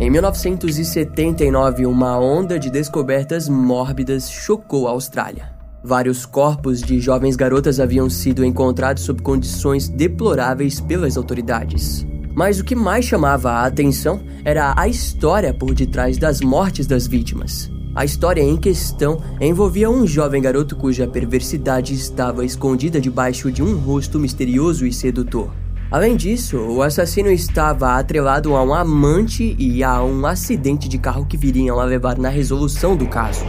Em 1979, uma onda de descobertas mórbidas chocou a Austrália. Vários corpos de jovens garotas haviam sido encontrados sob condições deploráveis pelas autoridades. Mas o que mais chamava a atenção era a história por detrás das mortes das vítimas. A história em questão envolvia um jovem garoto cuja perversidade estava escondida debaixo de um rosto misterioso e sedutor. Além disso, o assassino estava atrelado a um amante e a um acidente de carro que viriam a levar na resolução do caso.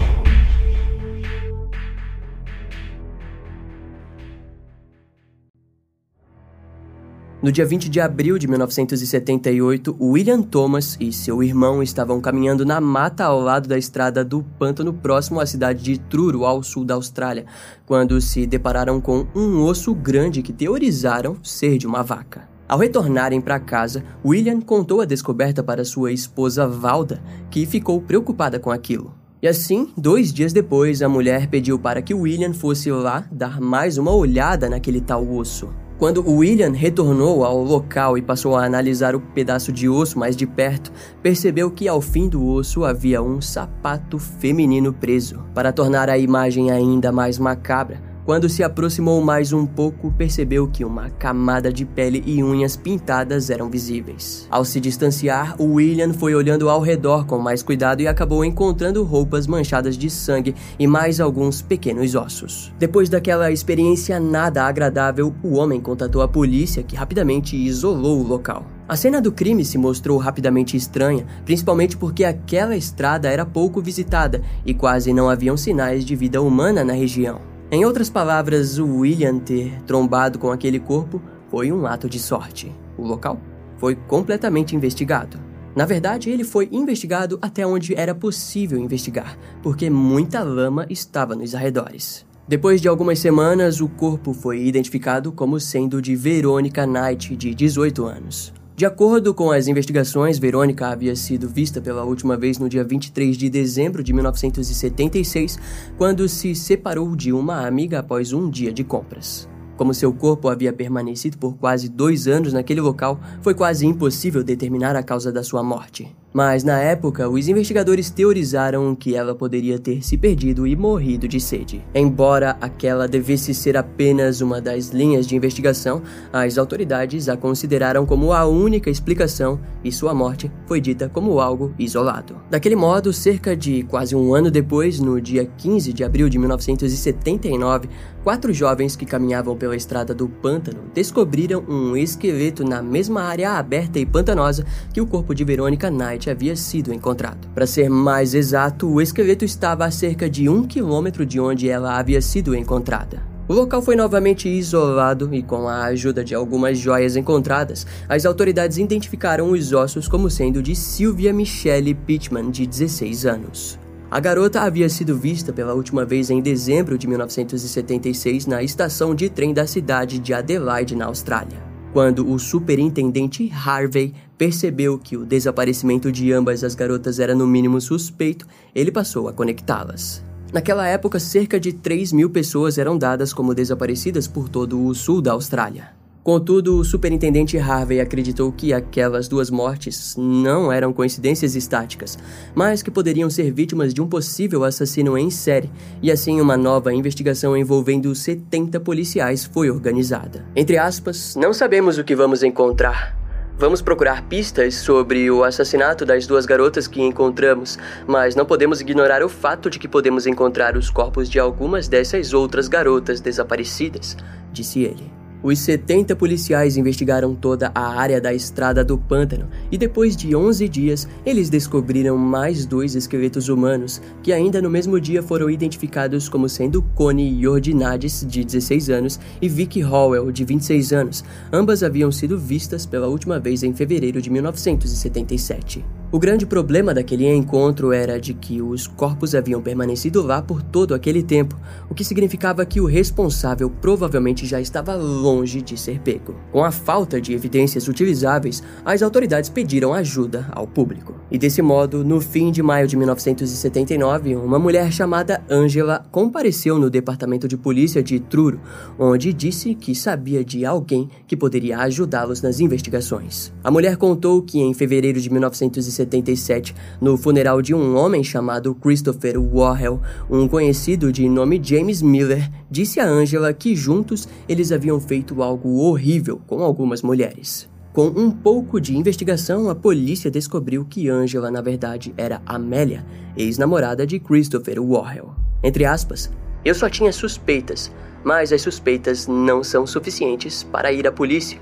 No dia 20 de abril de 1978, William Thomas e seu irmão estavam caminhando na mata ao lado da estrada do pântano próximo à cidade de Truro, ao sul da Austrália, quando se depararam com um osso grande que teorizaram ser de uma vaca. Ao retornarem para casa, William contou a descoberta para sua esposa Valda, que ficou preocupada com aquilo. E assim, dois dias depois, a mulher pediu para que William fosse lá dar mais uma olhada naquele tal osso. Quando William retornou ao local e passou a analisar o pedaço de osso mais de perto, percebeu que ao fim do osso havia um sapato feminino preso. Para tornar a imagem ainda mais macabra, quando se aproximou mais um pouco, percebeu que uma camada de pele e unhas pintadas eram visíveis. Ao se distanciar, William foi olhando ao redor com mais cuidado e acabou encontrando roupas manchadas de sangue e mais alguns pequenos ossos. Depois daquela experiência nada agradável, o homem contatou a polícia, que rapidamente isolou o local. A cena do crime se mostrou rapidamente estranha, principalmente porque aquela estrada era pouco visitada e quase não haviam sinais de vida humana na região. Em outras palavras, o William ter trombado com aquele corpo foi um ato de sorte. O local foi completamente investigado. Na verdade, ele foi investigado até onde era possível investigar, porque muita lama estava nos arredores. Depois de algumas semanas, o corpo foi identificado como sendo de Verônica Knight, de 18 anos. De acordo com as investigações, Verônica havia sido vista pela última vez no dia 23 de dezembro de 1976, quando se separou de uma amiga após um dia de compras. Como seu corpo havia permanecido por quase dois anos naquele local, foi quase impossível determinar a causa da sua morte. Mas na época, os investigadores teorizaram que ela poderia ter se perdido e morrido de sede. Embora aquela devesse ser apenas uma das linhas de investigação, as autoridades a consideraram como a única explicação e sua morte foi dita como algo isolado. Daquele modo, cerca de quase um ano depois, no dia 15 de abril de 1979, quatro jovens que caminhavam pela estrada do pântano descobriram um esqueleto na mesma área aberta e pantanosa que o corpo de Verônica Knight havia sido encontrado. Para ser mais exato, o esqueleto estava a cerca de um quilômetro de onde ela havia sido encontrada. O local foi novamente isolado e, com a ajuda de algumas joias encontradas, as autoridades identificaram os ossos como sendo de Sylvia Michelle Pittman, de 16 anos. A garota havia sido vista pela última vez em dezembro de 1976 na estação de trem da cidade de Adelaide, na Austrália. Quando o superintendente Harvey percebeu que o desaparecimento de ambas as garotas era no mínimo suspeito, ele passou a conectá-las. Naquela época, cerca de 3 mil pessoas eram dadas como desaparecidas por todo o sul da Austrália. Contudo, o superintendente Harvey acreditou que aquelas duas mortes não eram coincidências estáticas, mas que poderiam ser vítimas de um possível assassino em série, e assim uma nova investigação envolvendo 70 policiais foi organizada. Entre aspas, não sabemos o que vamos encontrar. Vamos procurar pistas sobre o assassinato das duas garotas que encontramos, mas não podemos ignorar o fato de que podemos encontrar os corpos de algumas dessas outras garotas desaparecidas, disse ele. Os 70 policiais investigaram toda a área da estrada do pântano e depois de 11 dias, eles descobriram mais dois esqueletos humanos que ainda no mesmo dia foram identificados como sendo Connie Jordinades, de 16 anos, e Vicky Howell, de 26 anos. Ambas haviam sido vistas pela última vez em fevereiro de 1977. O grande problema daquele encontro era de que os corpos haviam permanecido lá por todo aquele tempo, o que significava que o responsável provavelmente já estava longe de ser pego. Com a falta de evidências utilizáveis, as autoridades pediram ajuda ao público. E desse modo, no fim de maio de 1979, uma mulher chamada Angela compareceu no departamento de polícia de Truro, onde disse que sabia de alguém que poderia ajudá-los nas investigações. A mulher contou que em fevereiro de 1979 1977, no funeral de um homem chamado Christopher Warrell, um conhecido de nome James Miller, disse a Angela que juntos eles haviam feito algo horrível com algumas mulheres. Com um pouco de investigação, a polícia descobriu que Angela, na verdade, era Amélia, ex-namorada de Christopher Warrell. Entre aspas, eu só tinha suspeitas, mas as suspeitas não são suficientes para ir à polícia.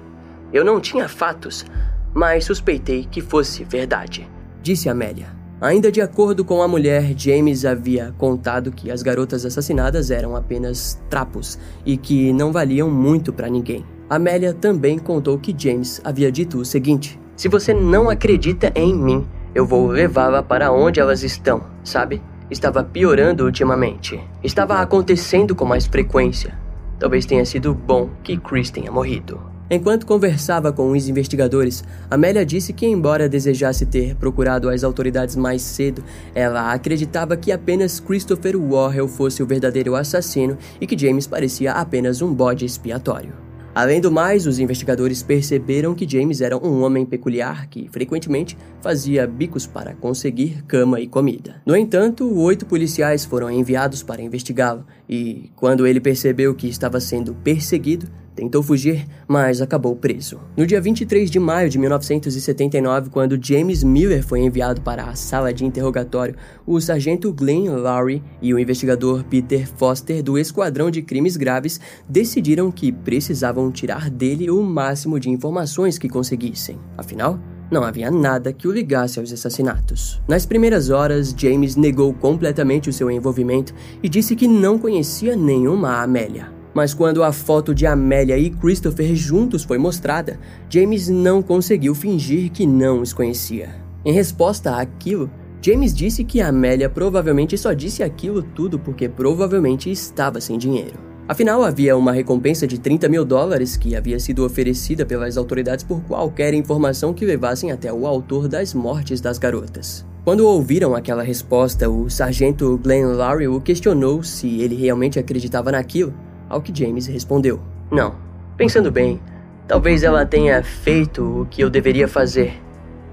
Eu não tinha fatos, mas suspeitei que fosse verdade, disse Amélia. Ainda de acordo com a mulher, James havia contado que as garotas assassinadas eram apenas trapos e que não valiam muito para ninguém. Amélia também contou que James havia dito o seguinte: Se você não acredita em mim, eu vou levá-la para onde elas estão, sabe? Estava piorando ultimamente. Estava acontecendo com mais frequência. Talvez tenha sido bom que Chris tenha morrido. Enquanto conversava com os investigadores, Amélia disse que, embora desejasse ter procurado as autoridades mais cedo, ela acreditava que apenas Christopher Warrell fosse o verdadeiro assassino e que James parecia apenas um bode expiatório. Além do mais, os investigadores perceberam que James era um homem peculiar que frequentemente fazia bicos para conseguir cama e comida. No entanto, oito policiais foram enviados para investigá-lo e, quando ele percebeu que estava sendo perseguido, Tentou fugir, mas acabou preso. No dia 23 de maio de 1979, quando James Miller foi enviado para a sala de interrogatório, o sargento Glenn Lowry e o investigador Peter Foster do Esquadrão de Crimes Graves decidiram que precisavam tirar dele o máximo de informações que conseguissem. Afinal, não havia nada que o ligasse aos assassinatos. Nas primeiras horas, James negou completamente o seu envolvimento e disse que não conhecia nenhuma Amélia. Mas quando a foto de Amélia e Christopher juntos foi mostrada, James não conseguiu fingir que não os conhecia. Em resposta àquilo, James disse que Amélia provavelmente só disse aquilo tudo porque provavelmente estava sem dinheiro. Afinal, havia uma recompensa de 30 mil dólares que havia sido oferecida pelas autoridades por qualquer informação que levassem até o autor das mortes das garotas. Quando ouviram aquela resposta, o sargento Glenn Lowry o questionou se ele realmente acreditava naquilo, ao que James respondeu: Não. Pensando bem, talvez ela tenha feito o que eu deveria fazer.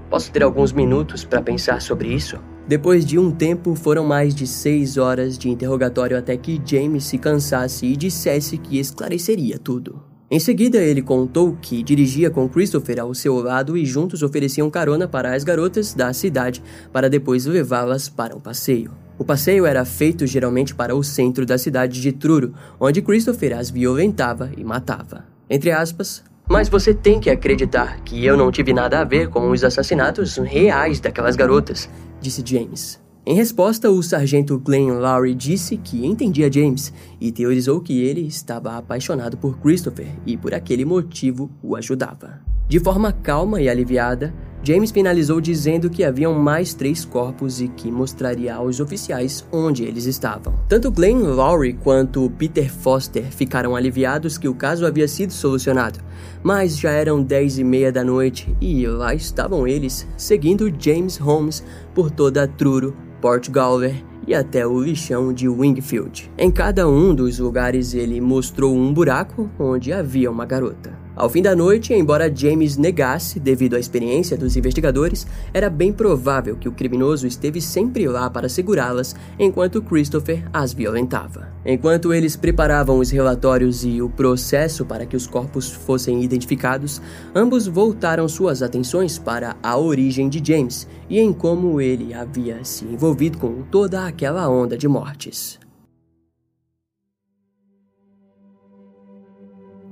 Posso ter alguns minutos para pensar sobre isso? Depois de um tempo, foram mais de seis horas de interrogatório até que James se cansasse e dissesse que esclareceria tudo. Em seguida, ele contou que dirigia com Christopher ao seu lado e juntos ofereciam carona para as garotas da cidade para depois levá-las para um passeio. O passeio era feito geralmente para o centro da cidade de Truro, onde Christopher as violentava e matava. Entre aspas, mas você tem que acreditar que eu não tive nada a ver com os assassinatos reais daquelas garotas, disse James. Em resposta, o sargento Glenn Lowry disse que entendia James e teorizou que ele estava apaixonado por Christopher e por aquele motivo o ajudava. De forma calma e aliviada, James finalizou dizendo que haviam mais três corpos e que mostraria aos oficiais onde eles estavam. Tanto Glenn Lowry quanto Peter Foster ficaram aliviados que o caso havia sido solucionado, mas já eram dez e meia da noite e lá estavam eles, seguindo James Holmes por toda Truro, Port Galway e até o lixão de Wingfield. Em cada um dos lugares ele mostrou um buraco onde havia uma garota. Ao fim da noite, embora James negasse devido à experiência dos investigadores, era bem provável que o criminoso esteve sempre lá para segurá-las enquanto Christopher as violentava. Enquanto eles preparavam os relatórios e o processo para que os corpos fossem identificados, ambos voltaram suas atenções para a origem de James e em como ele havia se envolvido com toda aquela onda de mortes.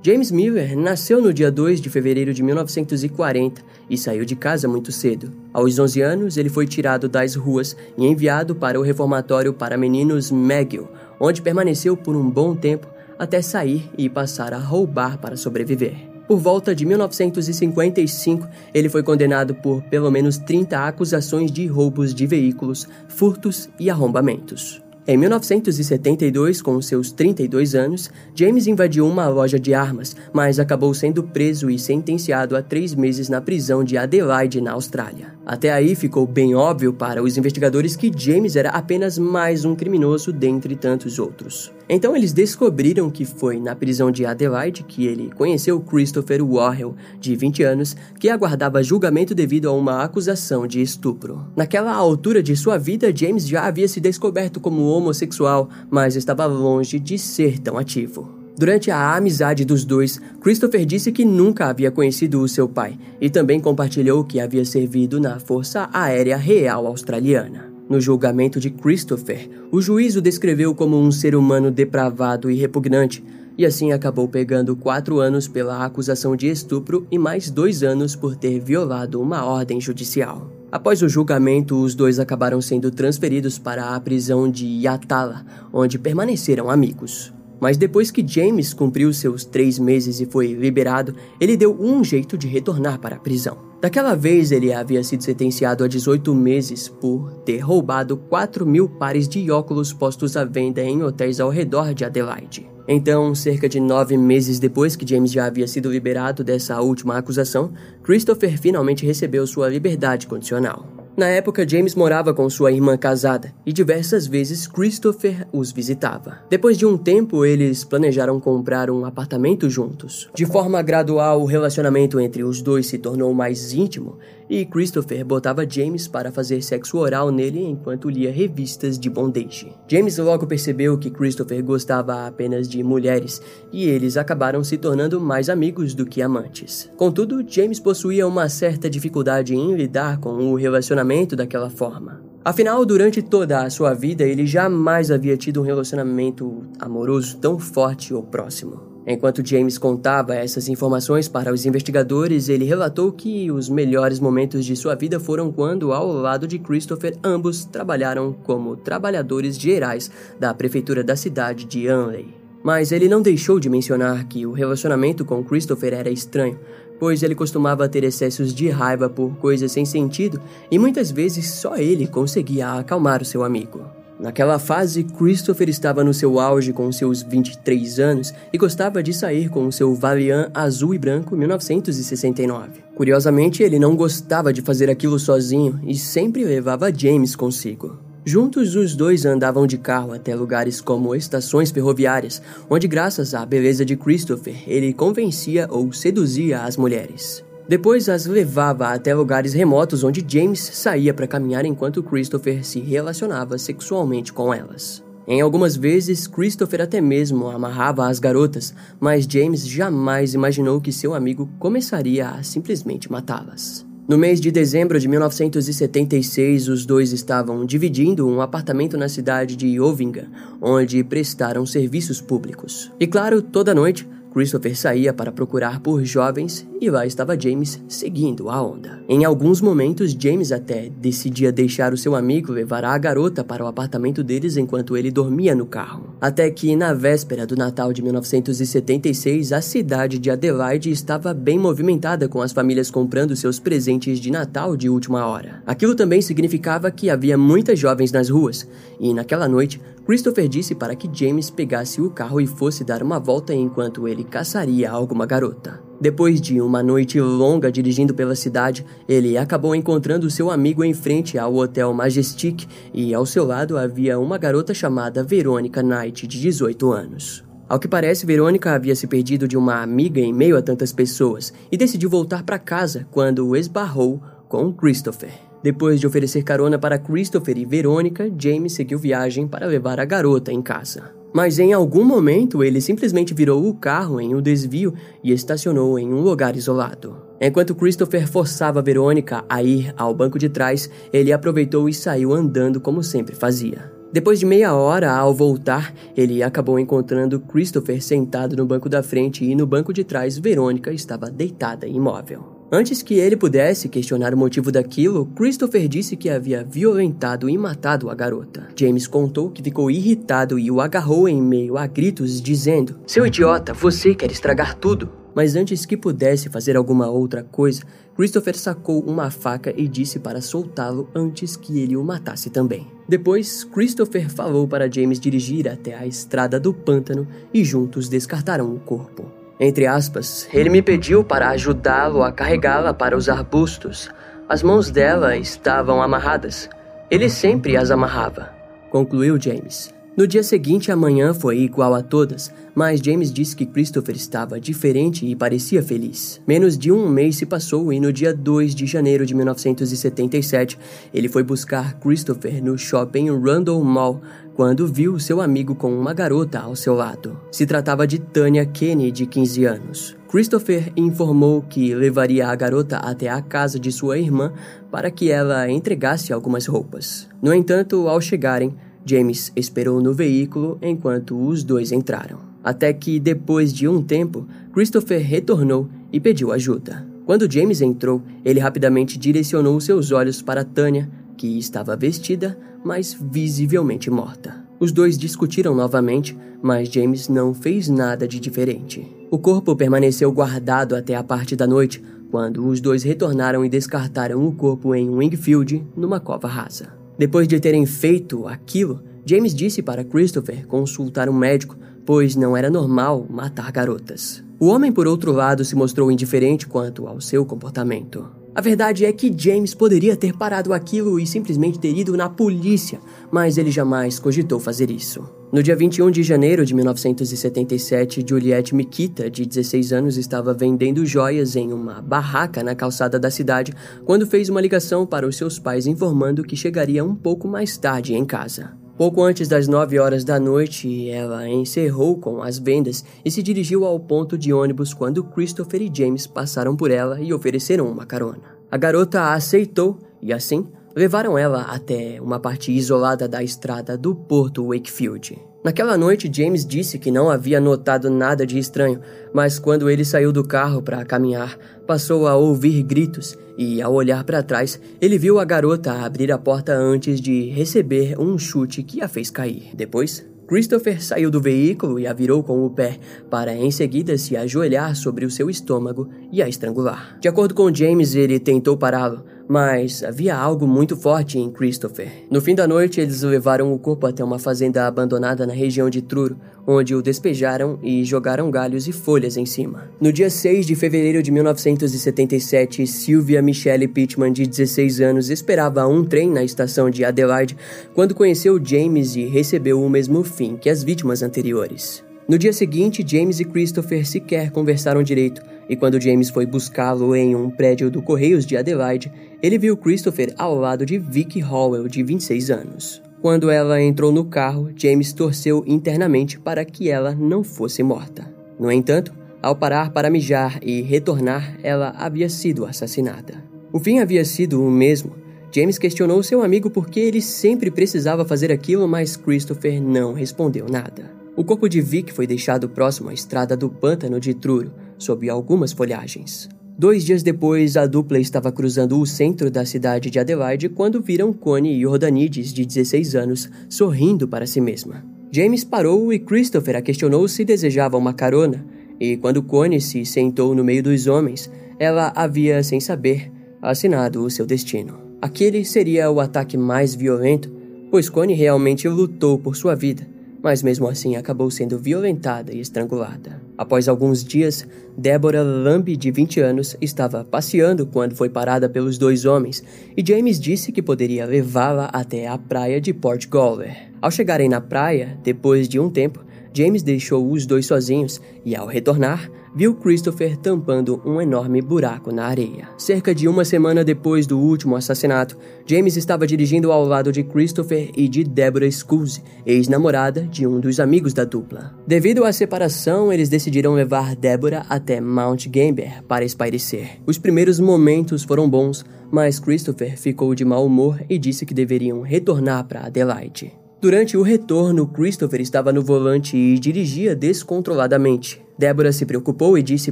James Miller nasceu no dia 2 de fevereiro de 1940 e saiu de casa muito cedo. Aos 11 anos, ele foi tirado das ruas e enviado para o reformatório para meninos McGill, onde permaneceu por um bom tempo até sair e passar a roubar para sobreviver. Por volta de 1955, ele foi condenado por pelo menos 30 acusações de roubos de veículos, furtos e arrombamentos. Em 1972, com seus 32 anos, James invadiu uma loja de armas, mas acabou sendo preso e sentenciado a três meses na prisão de Adelaide, na Austrália. Até aí ficou bem óbvio para os investigadores que James era apenas mais um criminoso dentre tantos outros. Então eles descobriram que foi na prisão de Adelaide que ele conheceu Christopher Warrell, de 20 anos, que aguardava julgamento devido a uma acusação de estupro. Naquela altura de sua vida, James já havia se descoberto como homossexual, mas estava longe de ser tão ativo. Durante a amizade dos dois, Christopher disse que nunca havia conhecido o seu pai e também compartilhou que havia servido na Força Aérea Real Australiana. No julgamento de Christopher, o juiz o descreveu como um ser humano depravado e repugnante, e assim acabou pegando quatro anos pela acusação de estupro e mais dois anos por ter violado uma ordem judicial. Após o julgamento, os dois acabaram sendo transferidos para a prisão de Yatala, onde permaneceram amigos. Mas depois que James cumpriu seus três meses e foi liberado, ele deu um jeito de retornar para a prisão. Daquela vez, ele havia sido sentenciado a 18 meses por ter roubado 4 mil pares de óculos postos à venda em hotéis ao redor de Adelaide. Então, cerca de nove meses depois que James já havia sido liberado dessa última acusação, Christopher finalmente recebeu sua liberdade condicional. Na época, James morava com sua irmã casada e diversas vezes Christopher os visitava. Depois de um tempo, eles planejaram comprar um apartamento juntos. De forma gradual, o relacionamento entre os dois se tornou mais íntimo e Christopher botava James para fazer sexo oral nele enquanto lia revistas de bondage. James logo percebeu que Christopher gostava apenas de mulheres e eles acabaram se tornando mais amigos do que amantes. Contudo, James possuía uma certa dificuldade em lidar com o relacionamento daquela forma. Afinal, durante toda a sua vida, ele jamais havia tido um relacionamento amoroso tão forte ou próximo. Enquanto James contava essas informações para os investigadores, ele relatou que os melhores momentos de sua vida foram quando, ao lado de Christopher, ambos trabalharam como trabalhadores gerais da prefeitura da cidade de Anley. Mas ele não deixou de mencionar que o relacionamento com Christopher era estranho, pois ele costumava ter excessos de raiva por coisas sem sentido e muitas vezes só ele conseguia acalmar o seu amigo. Naquela fase, Christopher estava no seu auge com seus 23 anos e gostava de sair com o seu Valiant azul e branco 1969. Curiosamente, ele não gostava de fazer aquilo sozinho e sempre levava James consigo. Juntos, os dois andavam de carro até lugares como estações ferroviárias, onde, graças à beleza de Christopher, ele convencia ou seduzia as mulheres. Depois as levava até lugares remotos onde James saía para caminhar enquanto Christopher se relacionava sexualmente com elas. Em algumas vezes, Christopher até mesmo amarrava as garotas, mas James jamais imaginou que seu amigo começaria a simplesmente matá-las. No mês de dezembro de 1976, os dois estavam dividindo um apartamento na cidade de Ovinga, onde prestaram serviços públicos. E claro, toda noite, Christopher saía para procurar por jovens e lá estava James seguindo a onda. Em alguns momentos, James até decidia deixar o seu amigo levar a garota para o apartamento deles enquanto ele dormia no carro. Até que, na véspera do Natal de 1976, a cidade de Adelaide estava bem movimentada com as famílias comprando seus presentes de Natal de última hora. Aquilo também significava que havia muitas jovens nas ruas, e naquela noite, Christopher disse para que James pegasse o carro e fosse dar uma volta enquanto ele caçaria alguma garota. Depois de uma noite longa dirigindo pela cidade, ele acabou encontrando seu amigo em frente ao Hotel Majestic e ao seu lado havia uma garota chamada Verônica Knight, de 18 anos. Ao que parece, Verônica havia se perdido de uma amiga em meio a tantas pessoas e decidiu voltar para casa quando esbarrou com Christopher. Depois de oferecer carona para Christopher e Verônica, James seguiu viagem para levar a garota em casa. Mas em algum momento ele simplesmente virou o carro em um desvio e estacionou em um lugar isolado. Enquanto Christopher forçava Verônica a ir ao banco de trás, ele aproveitou e saiu andando como sempre fazia. Depois de meia hora, ao voltar, ele acabou encontrando Christopher sentado no banco da frente e no banco de trás Verônica estava deitada imóvel. Antes que ele pudesse questionar o motivo daquilo, Christopher disse que havia violentado e matado a garota. James contou que ficou irritado e o agarrou em meio a gritos, dizendo: Seu idiota, você quer estragar tudo. Mas antes que pudesse fazer alguma outra coisa, Christopher sacou uma faca e disse para soltá-lo antes que ele o matasse também. Depois, Christopher falou para James dirigir até a estrada do pântano e juntos descartaram o corpo. Entre aspas, ele me pediu para ajudá-lo a carregá-la para os arbustos, As mãos dela estavam amarradas. Ele sempre as amarrava, concluiu James. No dia seguinte, a manhã foi igual a todas, mas James disse que Christopher estava diferente e parecia feliz. Menos de um mês se passou e no dia 2 de janeiro de 1977, ele foi buscar Christopher no shopping Rundle Mall quando viu seu amigo com uma garota ao seu lado. Se tratava de Tanya Kenny, de 15 anos. Christopher informou que levaria a garota até a casa de sua irmã para que ela entregasse algumas roupas. No entanto, ao chegarem, James esperou no veículo enquanto os dois entraram. Até que, depois de um tempo, Christopher retornou e pediu ajuda. Quando James entrou, ele rapidamente direcionou seus olhos para Tânia, que estava vestida, mas visivelmente morta. Os dois discutiram novamente, mas James não fez nada de diferente. O corpo permaneceu guardado até a parte da noite, quando os dois retornaram e descartaram o corpo em Wingfield, numa cova rasa. Depois de terem feito aquilo, James disse para Christopher consultar um médico, pois não era normal matar garotas. O homem, por outro lado, se mostrou indiferente quanto ao seu comportamento. A verdade é que James poderia ter parado aquilo e simplesmente ter ido na polícia, mas ele jamais cogitou fazer isso. No dia 21 de janeiro de 1977, Juliette Mikita, de 16 anos, estava vendendo joias em uma barraca na calçada da cidade quando fez uma ligação para os seus pais informando que chegaria um pouco mais tarde em casa. Pouco antes das 9 horas da noite, ela encerrou com as vendas e se dirigiu ao ponto de ônibus quando Christopher e James passaram por ela e ofereceram uma carona. A garota a aceitou e assim levaram ela até uma parte isolada da estrada do Porto Wakefield. Naquela noite, James disse que não havia notado nada de estranho, mas quando ele saiu do carro para caminhar, passou a ouvir gritos e, ao olhar para trás, ele viu a garota abrir a porta antes de receber um chute que a fez cair. Depois, Christopher saiu do veículo e a virou com o pé, para em seguida se ajoelhar sobre o seu estômago e a estrangular. De acordo com James, ele tentou pará-lo, mas havia algo muito forte em Christopher. No fim da noite, eles levaram o corpo até uma fazenda abandonada na região de Truro, onde o despejaram e jogaram galhos e folhas em cima. No dia 6 de fevereiro de 1977, Sylvia Michelle Pittman, de 16 anos, esperava um trem na estação de Adelaide quando conheceu James e recebeu o mesmo fim que as vítimas anteriores. No dia seguinte, James e Christopher sequer conversaram direito, e quando James foi buscá-lo em um prédio do Correios de Adelaide, ele viu Christopher ao lado de Vicky Howell, de 26 anos. Quando ela entrou no carro, James torceu internamente para que ela não fosse morta. No entanto, ao parar para mijar e retornar, ela havia sido assassinada. O fim havia sido o mesmo. James questionou seu amigo por que ele sempre precisava fazer aquilo, mas Christopher não respondeu nada. O corpo de Vic foi deixado próximo à estrada do pântano de Truro, sob algumas folhagens. Dois dias depois, a dupla estava cruzando o centro da cidade de Adelaide quando viram Connie Jordanides, de 16 anos, sorrindo para si mesma. James parou e Christopher a questionou se desejava uma carona, e quando Connie se sentou no meio dos homens, ela havia, sem saber, assinado o seu destino. Aquele seria o ataque mais violento, pois Connie realmente lutou por sua vida mas mesmo assim acabou sendo violentada e estrangulada. Após alguns dias, Deborah Lamb, de 20 anos, estava passeando quando foi parada pelos dois homens e James disse que poderia levá-la até a praia de Port Gower. Ao chegarem na praia, depois de um tempo, James deixou os dois sozinhos e, ao retornar, viu Christopher tampando um enorme buraco na areia. Cerca de uma semana depois do último assassinato, James estava dirigindo ao lado de Christopher e de Deborah Scuse, ex-namorada de um dos amigos da dupla. Devido à separação, eles decidiram levar Deborah até Mount Gambier para espairecer. Os primeiros momentos foram bons, mas Christopher ficou de mau humor e disse que deveriam retornar para Adelaide. Durante o retorno, Christopher estava no volante e dirigia descontroladamente. Débora se preocupou e disse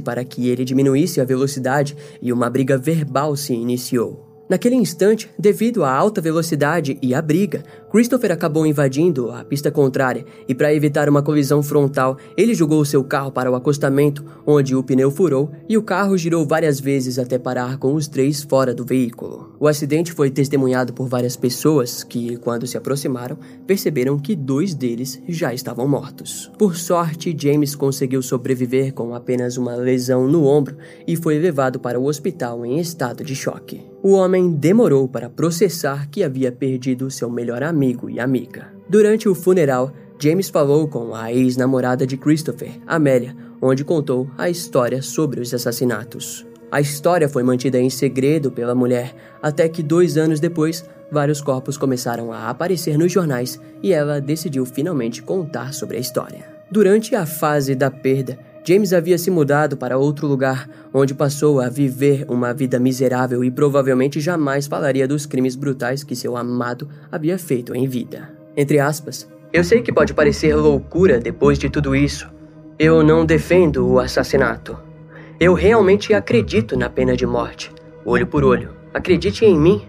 para que ele diminuísse a velocidade e uma briga verbal se iniciou. Naquele instante, devido à alta velocidade e à briga, Christopher acabou invadindo a pista contrária e, para evitar uma colisão frontal, ele jogou seu carro para o acostamento, onde o pneu furou e o carro girou várias vezes até parar com os três fora do veículo. O acidente foi testemunhado por várias pessoas que, quando se aproximaram, perceberam que dois deles já estavam mortos. Por sorte, James conseguiu sobreviver com apenas uma lesão no ombro e foi levado para o hospital em estado de choque. O homem demorou para processar que havia perdido seu melhor amigo e amiga. Durante o funeral, James falou com a ex-namorada de Christopher, Amélia, onde contou a história sobre os assassinatos. A história foi mantida em segredo pela mulher, até que dois anos depois, vários corpos começaram a aparecer nos jornais e ela decidiu finalmente contar sobre a história. Durante a fase da perda, James havia se mudado para outro lugar, onde passou a viver uma vida miserável e provavelmente jamais falaria dos crimes brutais que seu amado havia feito em vida. Entre aspas, eu sei que pode parecer loucura depois de tudo isso. Eu não defendo o assassinato. Eu realmente acredito na pena de morte, olho por olho. Acredite em mim.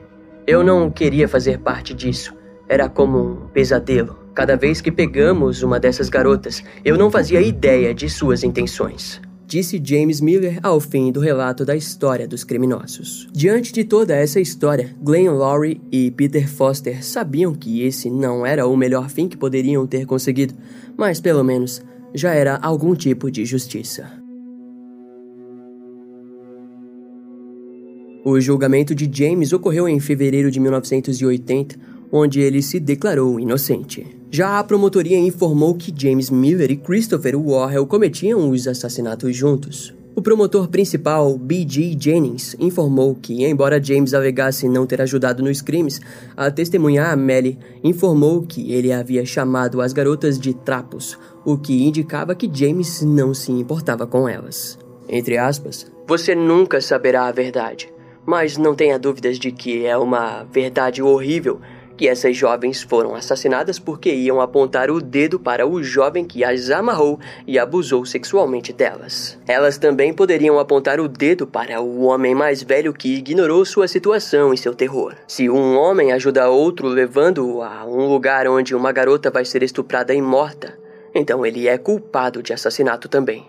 Eu não queria fazer parte disso. Era como um pesadelo. Cada vez que pegamos uma dessas garotas, eu não fazia ideia de suas intenções. Disse James Miller ao fim do relato da história dos criminosos. Diante de toda essa história, Glenn Lowry e Peter Foster sabiam que esse não era o melhor fim que poderiam ter conseguido, mas pelo menos já era algum tipo de justiça. O julgamento de James ocorreu em fevereiro de 1980, onde ele se declarou inocente. Já a promotoria informou que James Miller e Christopher Warrell cometiam os assassinatos juntos. O promotor principal, B.G. Jennings, informou que, embora James alegasse não ter ajudado nos crimes, a testemunha Amelie informou que ele havia chamado as garotas de trapos, o que indicava que James não se importava com elas. Entre aspas, você nunca saberá a verdade, mas não tenha dúvidas de que é uma verdade horrível que essas jovens foram assassinadas porque iam apontar o dedo para o jovem que as amarrou e abusou sexualmente delas. Elas também poderiam apontar o dedo para o homem mais velho que ignorou sua situação e seu terror. Se um homem ajuda outro levando-o a um lugar onde uma garota vai ser estuprada e morta, então ele é culpado de assassinato também.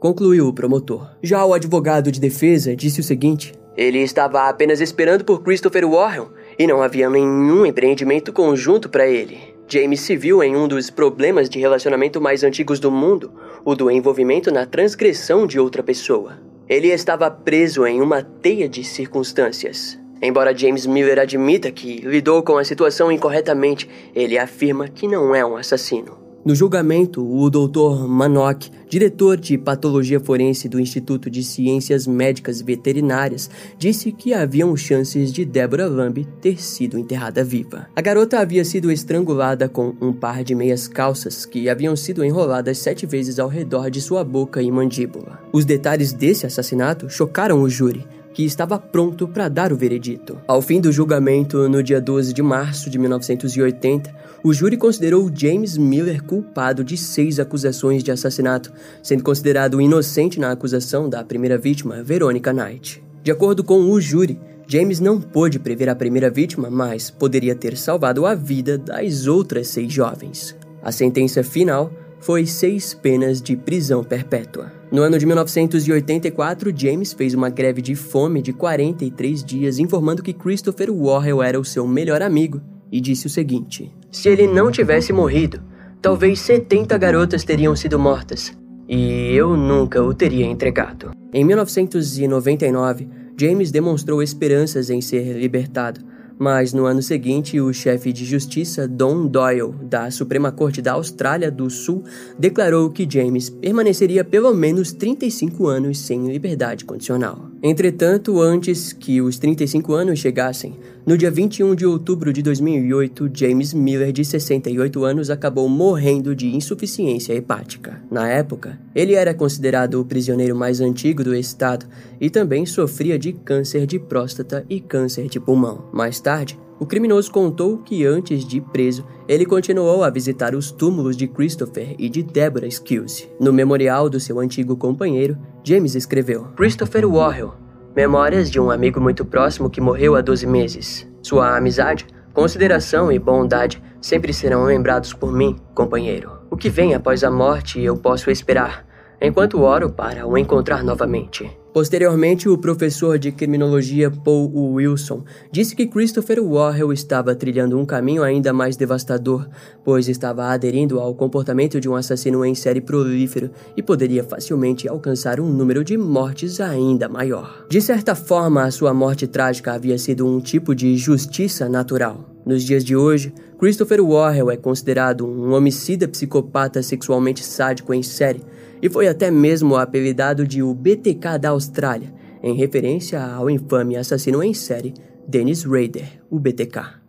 Concluiu o promotor. Já o advogado de defesa disse o seguinte: ele estava apenas esperando por Christopher Warren e não havia nenhum empreendimento conjunto para ele. James se viu em um dos problemas de relacionamento mais antigos do mundo, o do envolvimento na transgressão de outra pessoa. Ele estava preso em uma teia de circunstâncias. Embora James Miller admita que lidou com a situação incorretamente, ele afirma que não é um assassino. No julgamento, o Dr. Manock, diretor de patologia forense do Instituto de Ciências Médicas Veterinárias, disse que haviam chances de Deborah Lamb ter sido enterrada viva. A garota havia sido estrangulada com um par de meias calças que haviam sido enroladas sete vezes ao redor de sua boca e mandíbula. Os detalhes desse assassinato chocaram o júri, que estava pronto para dar o veredito. Ao fim do julgamento, no dia 12 de março de 1980, o júri considerou James Miller culpado de seis acusações de assassinato, sendo considerado inocente na acusação da primeira vítima, Veronica Knight. De acordo com o júri, James não pôde prever a primeira vítima, mas poderia ter salvado a vida das outras seis jovens. A sentença final foi seis penas de prisão perpétua. No ano de 1984, James fez uma greve de fome de 43 dias, informando que Christopher Warrell era o seu melhor amigo, e disse o seguinte: Se ele não tivesse morrido, talvez 70 garotas teriam sido mortas, e eu nunca o teria entregado. Em 1999, James demonstrou esperanças em ser libertado, mas no ano seguinte, o chefe de justiça Don Doyle, da Suprema Corte da Austrália do Sul, declarou que James permaneceria pelo menos 35 anos sem liberdade condicional. Entretanto, antes que os 35 anos chegassem, no dia 21 de outubro de 2008, James Miller, de 68 anos, acabou morrendo de insuficiência hepática. Na época, ele era considerado o prisioneiro mais antigo do estado e também sofria de câncer de próstata e câncer de pulmão. Mais tarde, o criminoso contou que antes de preso, ele continuou a visitar os túmulos de Christopher e de Deborah Skills. No memorial do seu antigo companheiro, James escreveu: Christopher Warrell, memórias de um amigo muito próximo que morreu há 12 meses. Sua amizade, consideração e bondade sempre serão lembrados por mim, companheiro. O que vem após a morte eu posso esperar, enquanto oro para o encontrar novamente. Posteriormente, o professor de criminologia Paul Wilson disse que Christopher Warrell estava trilhando um caminho ainda mais devastador, pois estava aderindo ao comportamento de um assassino em série prolífero e poderia facilmente alcançar um número de mortes ainda maior. De certa forma, a sua morte trágica havia sido um tipo de justiça natural. Nos dias de hoje, Christopher Warrell é considerado um homicida psicopata sexualmente sádico em série e foi até mesmo apelidado de o BTK da Austrália, em referência ao infame assassino em série Dennis Rader, o BTK.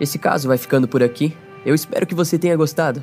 Esse caso vai ficando por aqui. Eu espero que você tenha gostado.